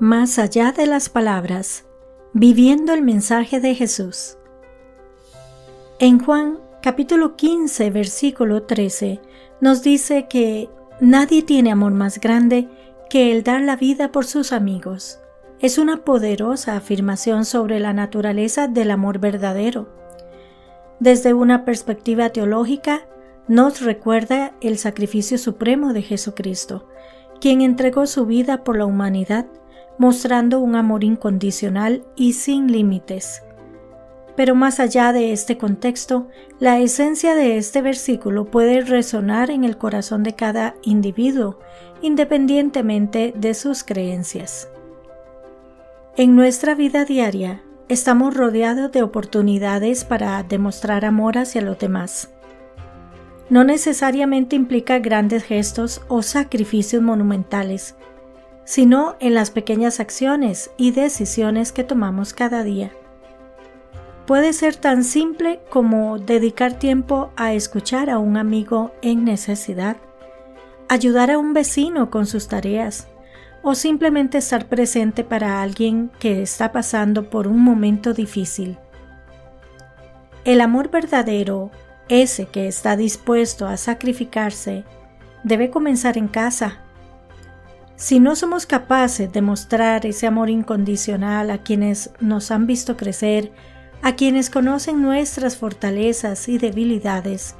Más allá de las palabras, viviendo el mensaje de Jesús. En Juan capítulo 15, versículo 13, nos dice que nadie tiene amor más grande que el dar la vida por sus amigos. Es una poderosa afirmación sobre la naturaleza del amor verdadero. Desde una perspectiva teológica, nos recuerda el sacrificio supremo de Jesucristo, quien entregó su vida por la humanidad mostrando un amor incondicional y sin límites. Pero más allá de este contexto, la esencia de este versículo puede resonar en el corazón de cada individuo, independientemente de sus creencias. En nuestra vida diaria, estamos rodeados de oportunidades para demostrar amor hacia los demás. No necesariamente implica grandes gestos o sacrificios monumentales, sino en las pequeñas acciones y decisiones que tomamos cada día. Puede ser tan simple como dedicar tiempo a escuchar a un amigo en necesidad, ayudar a un vecino con sus tareas, o simplemente estar presente para alguien que está pasando por un momento difícil. El amor verdadero, ese que está dispuesto a sacrificarse, debe comenzar en casa si no somos capaces de mostrar ese amor incondicional a quienes nos han visto crecer, a quienes conocen nuestras fortalezas y debilidades,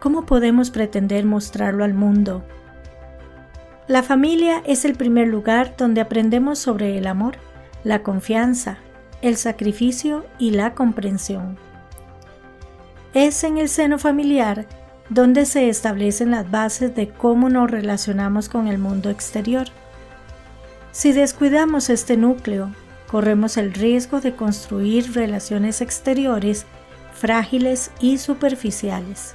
¿cómo podemos pretender mostrarlo al mundo? La familia es el primer lugar donde aprendemos sobre el amor, la confianza, el sacrificio y la comprensión. Es en el seno familiar donde se establecen las bases de cómo nos relacionamos con el mundo exterior. Si descuidamos este núcleo, corremos el riesgo de construir relaciones exteriores frágiles y superficiales.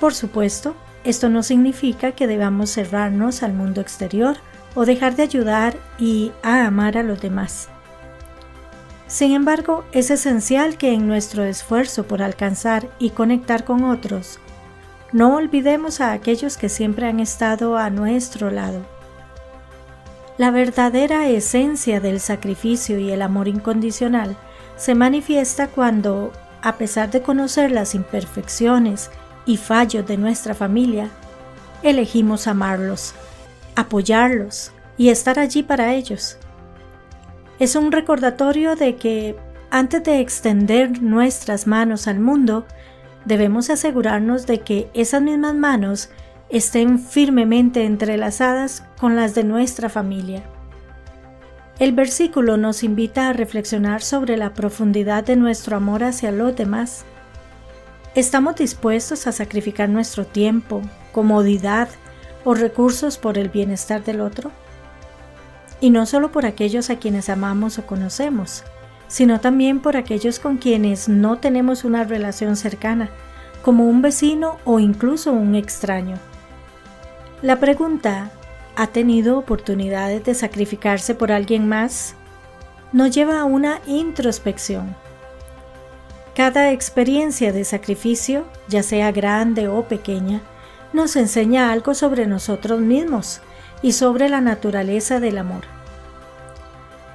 Por supuesto, esto no significa que debamos cerrarnos al mundo exterior o dejar de ayudar y a amar a los demás. Sin embargo, es esencial que en nuestro esfuerzo por alcanzar y conectar con otros, no olvidemos a aquellos que siempre han estado a nuestro lado la verdadera esencia del sacrificio y el amor incondicional se manifiesta cuando, a pesar de conocer las imperfecciones y fallos de nuestra familia, elegimos amarlos, apoyarlos y estar allí para ellos. Es un recordatorio de que antes de extender nuestras manos al mundo, debemos asegurarnos de que esas mismas manos estén firmemente entrelazadas con las de nuestra familia. El versículo nos invita a reflexionar sobre la profundidad de nuestro amor hacia los demás. ¿Estamos dispuestos a sacrificar nuestro tiempo, comodidad o recursos por el bienestar del otro? Y no solo por aquellos a quienes amamos o conocemos, sino también por aquellos con quienes no tenemos una relación cercana, como un vecino o incluso un extraño. La pregunta, ¿ha tenido oportunidades de sacrificarse por alguien más? Nos lleva a una introspección. Cada experiencia de sacrificio, ya sea grande o pequeña, nos enseña algo sobre nosotros mismos y sobre la naturaleza del amor.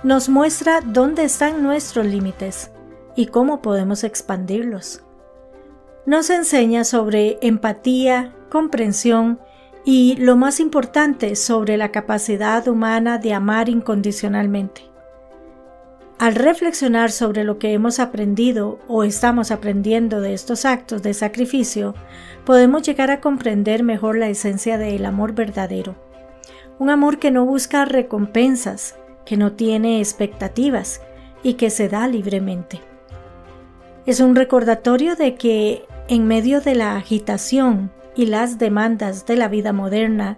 Nos muestra dónde están nuestros límites y cómo podemos expandirlos. Nos enseña sobre empatía, comprensión y lo más importante sobre la capacidad humana de amar incondicionalmente. Al reflexionar sobre lo que hemos aprendido o estamos aprendiendo de estos actos de sacrificio, podemos llegar a comprender mejor la esencia del amor verdadero. Un amor que no busca recompensas, que no tiene expectativas y que se da libremente. Es un recordatorio de que en medio de la agitación, y las demandas de la vida moderna,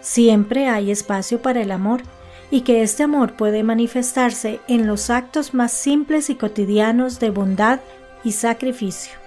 siempre hay espacio para el amor y que este amor puede manifestarse en los actos más simples y cotidianos de bondad y sacrificio.